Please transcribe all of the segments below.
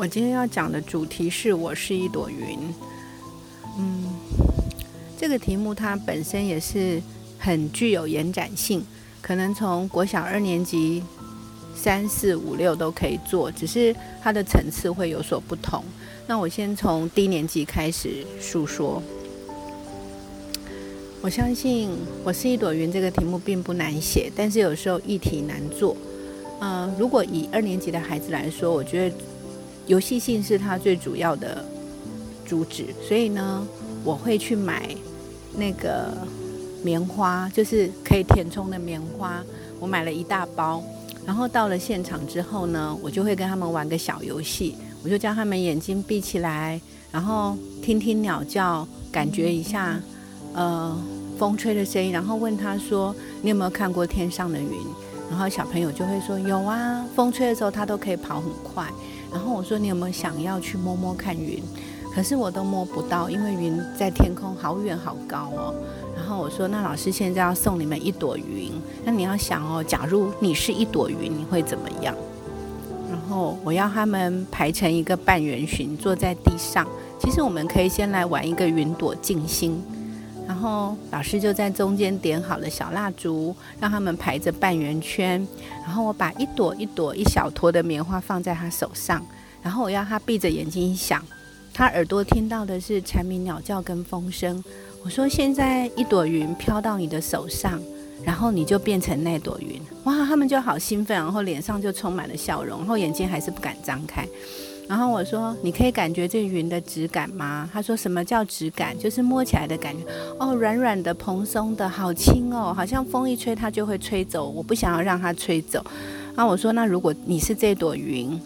我今天要讲的主题是我是一朵云。嗯，这个题目它本身也是很具有延展性，可能从国小二年级、三四五六都可以做，只是它的层次会有所不同。那我先从低年级开始述说。我相信我是一朵云这个题目并不难写，但是有时候议题难做。嗯，如果以二年级的孩子来说，我觉得游戏性是它最主要的主旨，所以呢，我会去买那个棉花，就是可以填充的棉花，我买了一大包。然后到了现场之后呢，我就会跟他们玩个小游戏，我就叫他们眼睛闭起来，然后听听鸟叫，感觉一下。呃，风吹的声音，然后问他说：“你有没有看过天上的云？”然后小朋友就会说：“有啊，风吹的时候它都可以跑很快。”然后我说：“你有没有想要去摸摸看云？”可是我都摸不到，因为云在天空好远好高哦。然后我说：“那老师现在要送你们一朵云，那你要想哦，假如你是一朵云，你会怎么样？”然后我要他们排成一个半圆形，坐在地上。其实我们可以先来玩一个云朵静心。然后老师就在中间点好了小蜡烛，让他们排着半圆圈。然后我把一朵一朵一小坨的棉花放在他手上，然后我要他闭着眼睛想，他耳朵听到的是蝉鸣鸟叫跟风声。我说现在一朵云飘到你的手上，然后你就变成那朵云。哇，他们就好兴奋，然后脸上就充满了笑容，然后眼睛还是不敢张开。然后我说：“你可以感觉这云的质感吗？”他说：“什么叫质感？就是摸起来的感觉。哦，软软的、蓬松的，好轻哦，好像风一吹它就会吹走。我不想要让它吹走。”然后我说：“那如果你是这朵云，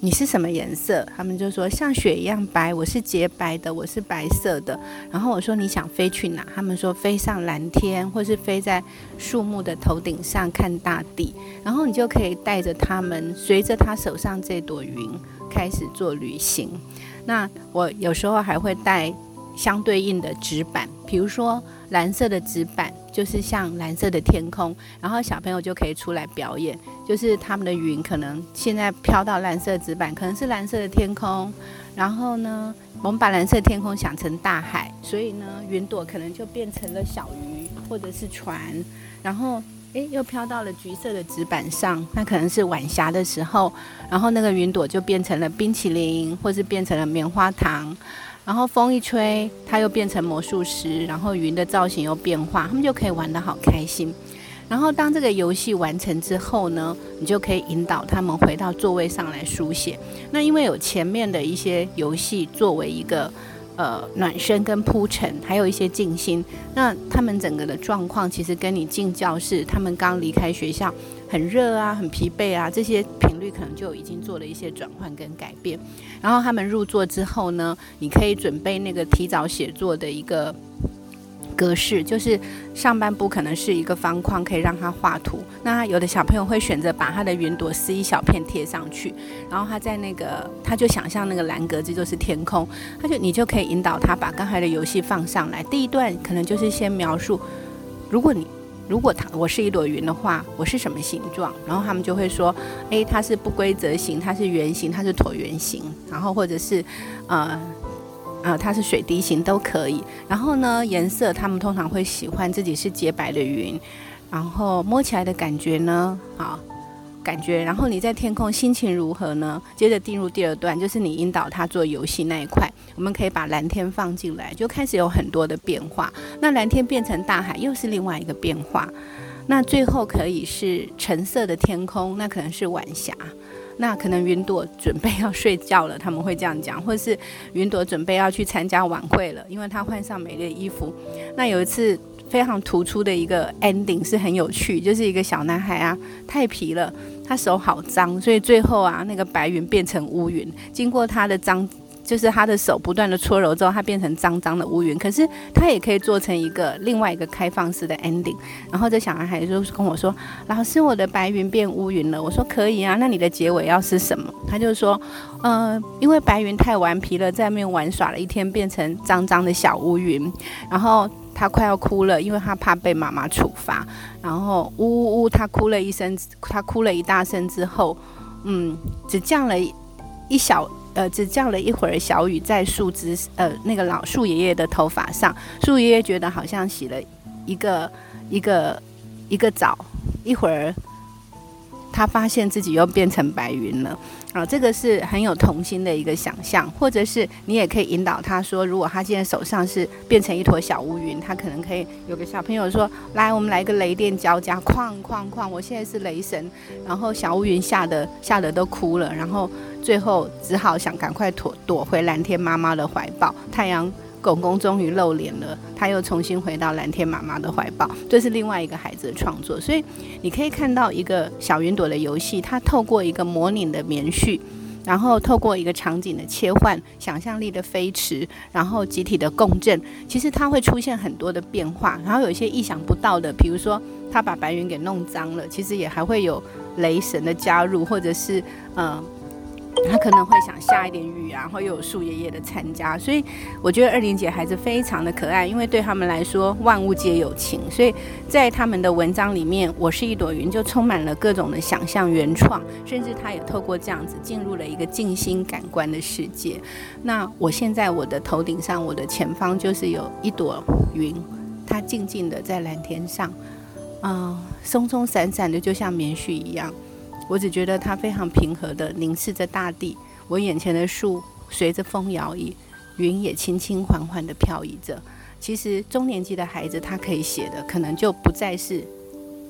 你是什么颜色？”他们就说：“像雪一样白。”我是洁白的，我是白色的。然后我说：“你想飞去哪？”他们说：“飞上蓝天，或是飞在树木的头顶上看大地。”然后你就可以带着他们，随着他手上这朵云。开始做旅行，那我有时候还会带相对应的纸板，比如说蓝色的纸板，就是像蓝色的天空，然后小朋友就可以出来表演，就是他们的云可能现在飘到蓝色纸板，可能是蓝色的天空，然后呢，我们把蓝色天空想成大海，所以呢，云朵可能就变成了小鱼或者是船，然后。诶，又飘到了橘色的纸板上，那可能是晚霞的时候，然后那个云朵就变成了冰淇淋，或是变成了棉花糖，然后风一吹，它又变成魔术师，然后云的造型又变化，他们就可以玩得好开心。然后当这个游戏完成之后呢，你就可以引导他们回到座位上来书写。那因为有前面的一些游戏作为一个。呃，暖身跟铺陈，还有一些静心。那他们整个的状况，其实跟你进教室，他们刚离开学校，很热啊，很疲惫啊，这些频率可能就已经做了一些转换跟改变。然后他们入座之后呢，你可以准备那个提早写作的一个。格式就是上半部可能是一个方框，可以让他画图。那有的小朋友会选择把他的云朵撕一小片贴上去，然后他在那个他就想象那个蓝格子就是天空，他就你就可以引导他把刚才的游戏放上来。第一段可能就是先描述，如果你如果它我是一朵云的话，我是什么形状？然后他们就会说，诶，它是不规则形，它是圆形，它是椭圆形，然后或者是呃。呃，它是水滴形都可以。然后呢，颜色他们通常会喜欢自己是洁白的云，然后摸起来的感觉呢，好感觉。然后你在天空心情如何呢？接着进入第二段，就是你引导他做游戏那一块，我们可以把蓝天放进来，就开始有很多的变化。那蓝天变成大海，又是另外一个变化。那最后可以是橙色的天空，那可能是晚霞。那可能云朵准备要睡觉了，他们会这样讲，或是云朵准备要去参加晚会了，因为他换上美丽的衣服。那有一次非常突出的一个 ending 是很有趣，就是一个小男孩啊，太皮了，他手好脏，所以最后啊，那个白云变成乌云，经过他的脏。就是他的手不断的搓揉之后，它变成脏脏的乌云。可是他也可以做成一个另外一个开放式的 ending。然后这小男孩就跟我说：“老师，我的白云变乌云了。”我说：“可以啊，那你的结尾要是什么？”他就说：“嗯，因为白云太顽皮了，在外面玩耍了一天，变成脏脏的小乌云。然后他快要哭了，因为他怕被妈妈处罚。然后呜呜呜，他哭了一声，他哭了一大声之后，嗯，只降了。”一小呃，只降了一会儿小雨在树枝呃那个老树爷爷的头发上，树爷爷觉得好像洗了一个一个一个澡，一会儿。他发现自己又变成白云了，啊，这个是很有童心的一个想象，或者是你也可以引导他说，如果他现在手上是变成一坨小乌云，他可能可以有个小朋友说，来，我们来个雷电交加，哐哐哐，我现在是雷神，然后小乌云吓得吓得都哭了，然后最后只好想赶快躲躲回蓝天妈妈的怀抱，太阳。公公终于露脸了，他又重新回到蓝天妈妈的怀抱。这是另外一个孩子的创作，所以你可以看到一个小云朵的游戏，它透过一个模拟的棉絮，然后透过一个场景的切换、想象力的飞驰，然后集体的共振，其实它会出现很多的变化，然后有一些意想不到的，比如说他把白云给弄脏了，其实也还会有雷神的加入，或者是嗯。可能会想下一点雨啊，然后又有树爷爷的参加，所以我觉得二玲姐孩子非常的可爱，因为对他们来说万物皆有情，所以在他们的文章里面，我是一朵云就充满了各种的想象原创，甚至他也透过这样子进入了一个静心感官的世界。那我现在我的头顶上，我的前方就是有一朵云，它静静的在蓝天上，啊，松松散散的，就像棉絮一样。我只觉得它非常平和的凝视着大地，我眼前的树随着风摇曳，云也轻轻缓缓地飘移着。其实中年级的孩子，他可以写的可能就不再是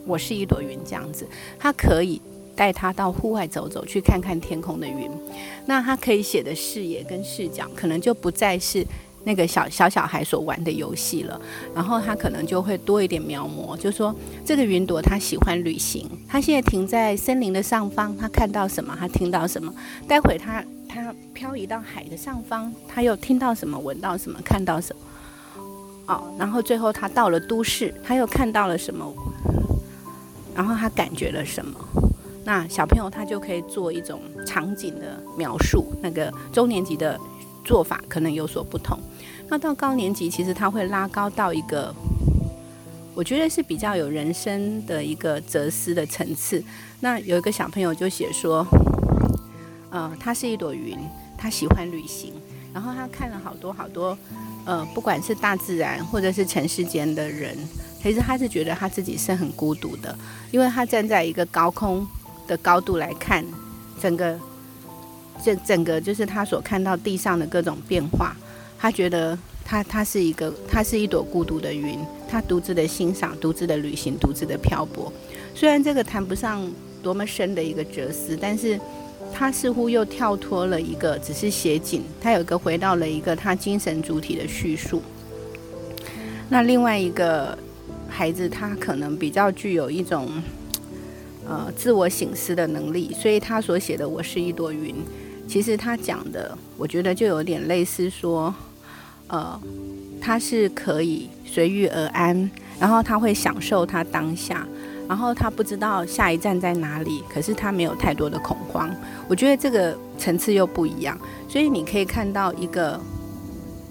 我是一朵云这样子，他可以带他到户外走走，去看看天空的云。那他可以写的视野跟视角，可能就不再是。那个小小小孩所玩的游戏了，然后他可能就会多一点描摹，就说这个云朵他喜欢旅行，他现在停在森林的上方，他看到什么，他听到什么，待会他他漂移到海的上方，他又听到什么，闻到什么，看到什么，哦，然后最后他到了都市，他又看到了什么，然后他感觉了什么，那小朋友他就可以做一种场景的描述，那个中年级的。做法可能有所不同，那到高年级，其实他会拉高到一个，我觉得是比较有人生的一个哲思的层次。那有一个小朋友就写说，呃，他是一朵云，他喜欢旅行，然后他看了好多好多，呃，不管是大自然或者是尘世间的人，其实他是觉得他自己是很孤独的，因为他站在一个高空的高度来看整个。这整个就是他所看到地上的各种变化，他觉得他他是一个，他是一朵孤独的云，他独自的欣赏，独自的旅行，独自的漂泊。虽然这个谈不上多么深的一个哲思，但是他似乎又跳脱了一个只是写景，他有一个回到了一个他精神主体的叙述。那另外一个孩子，他可能比较具有一种呃自我醒思的能力，所以他所写的“我是一朵云”。其实他讲的，我觉得就有点类似说，呃，他是可以随遇而安，然后他会享受他当下，然后他不知道下一站在哪里，可是他没有太多的恐慌。我觉得这个层次又不一样，所以你可以看到一个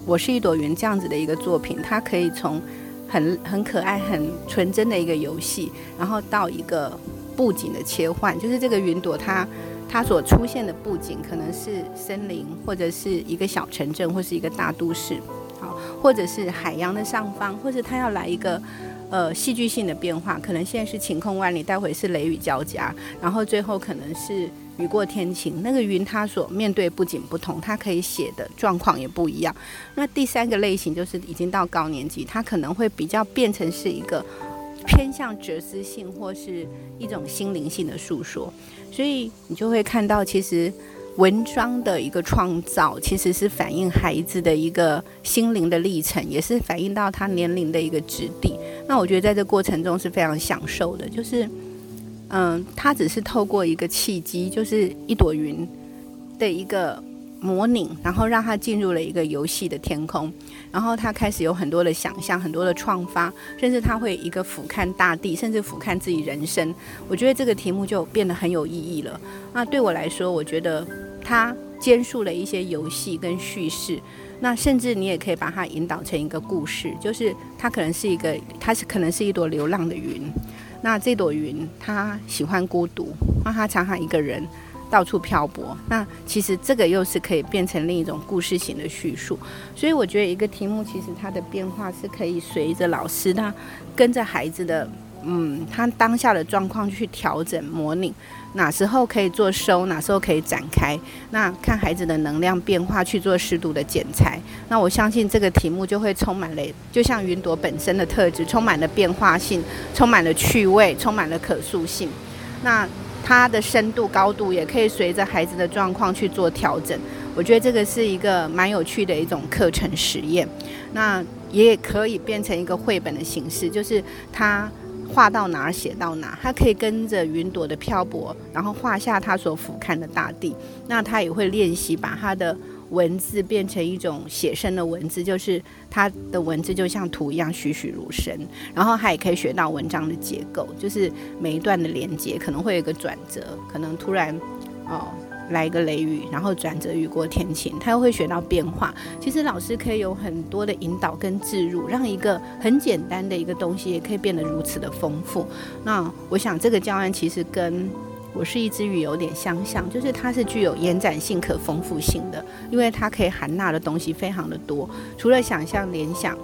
我是一朵云这样子的一个作品，它可以从很很可爱、很纯真的一个游戏，然后到一个布景的切换，就是这个云朵它。它所出现的布景可能是森林，或者是一个小城镇，或是一个大都市，好，或者是海洋的上方，或者它要来一个呃戏剧性的变化，可能现在是晴空万里，待会是雷雨交加，然后最后可能是雨过天晴。那个云它所面对不仅不同，它可以写的状况也不一样。那第三个类型就是已经到高年级，它可能会比较变成是一个。偏向哲思性或是一种心灵性的诉说，所以你就会看到，其实文章的一个创造，其实是反映孩子的一个心灵的历程，也是反映到他年龄的一个质地。那我觉得在这过程中是非常享受的，就是，嗯，他只是透过一个契机，就是一朵云的一个。模拟，然后让他进入了一个游戏的天空，然后他开始有很多的想象，很多的创发，甚至他会一个俯瞰大地，甚至俯瞰自己人生。我觉得这个题目就变得很有意义了。那对我来说，我觉得他兼述了一些游戏跟叙事，那甚至你也可以把它引导成一个故事，就是它可能是一个，它是可能是一朵流浪的云。那这朵云，它喜欢孤独，那它常常一个人。到处漂泊。那其实这个又是可以变成另一种故事型的叙述。所以我觉得一个题目其实它的变化是可以随着老师他跟着孩子的。嗯，他当下的状况去调整模拟，哪时候可以做收，哪时候可以展开，那看孩子的能量变化去做适度的剪裁。那我相信这个题目就会充满了，就像云朵本身的特质，充满了变化性，充满了趣味，充满了可塑性。那它的深度高度也可以随着孩子的状况去做调整。我觉得这个是一个蛮有趣的一种课程实验。那也可以变成一个绘本的形式，就是他。画到哪儿写到哪，他可以跟着云朵的漂泊，然后画下他所俯瞰的大地。那他也会练习把他的文字变成一种写生的文字，就是他的文字就像图一样栩栩如生。然后他也可以学到文章的结构，就是每一段的连接可能会有一个转折，可能突然哦。来一个雷雨，然后转折雨过天晴，他又会学到变化。其实老师可以有很多的引导跟置入，让一个很简单的一个东西也可以变得如此的丰富。那我想这个教案其实跟我是一只鱼有点相像，就是它是具有延展性、可丰富性的，因为它可以含纳的东西非常的多，除了想象、联想。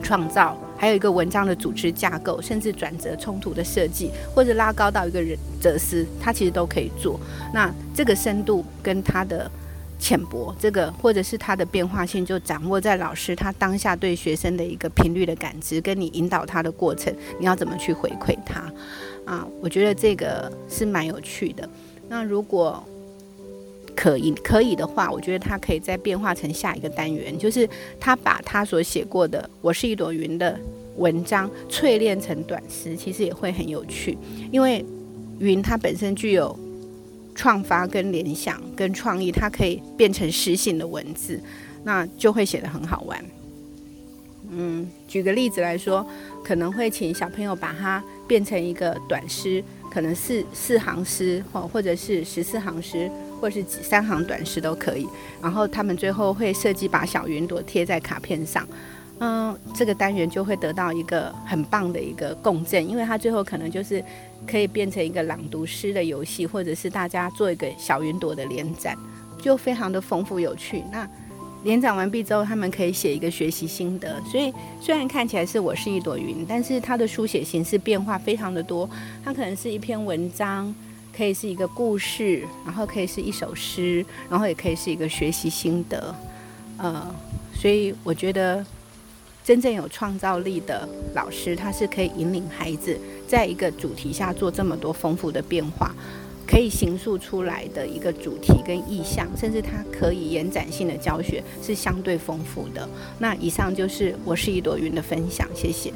创造，还有一个文章的组织架构，甚至转折冲突的设计，或者拉高到一个人哲思，它其实都可以做。那这个深度跟它的浅薄，这个或者是它的变化性，就掌握在老师他当下对学生的一个频率的感知，跟你引导他的过程，你要怎么去回馈他啊？我觉得这个是蛮有趣的。那如果可以，可以的话，我觉得他可以再变化成下一个单元，就是他把他所写过的《我是一朵云》的文章淬炼成短诗，其实也会很有趣。因为云它本身具有创发、跟联想、跟创意，它可以变成诗性的文字，那就会写得很好玩。嗯，举个例子来说，可能会请小朋友把它变成一个短诗，可能四四行诗，或或者是十四行诗。或是几三行短诗都可以，然后他们最后会设计把小云朵贴在卡片上，嗯，这个单元就会得到一个很棒的一个共振，因为它最后可能就是可以变成一个朗读诗的游戏，或者是大家做一个小云朵的连展，就非常的丰富有趣。那连展完毕之后，他们可以写一个学习心得，所以虽然看起来是我是一朵云，但是它的书写形式变化非常的多，它可能是一篇文章。可以是一个故事，然后可以是一首诗，然后也可以是一个学习心得，呃，所以我觉得真正有创造力的老师，他是可以引领孩子在一个主题下做这么多丰富的变化，可以形塑出来的一个主题跟意象，甚至它可以延展性的教学是相对丰富的。那以上就是我是一朵云的分享，谢谢。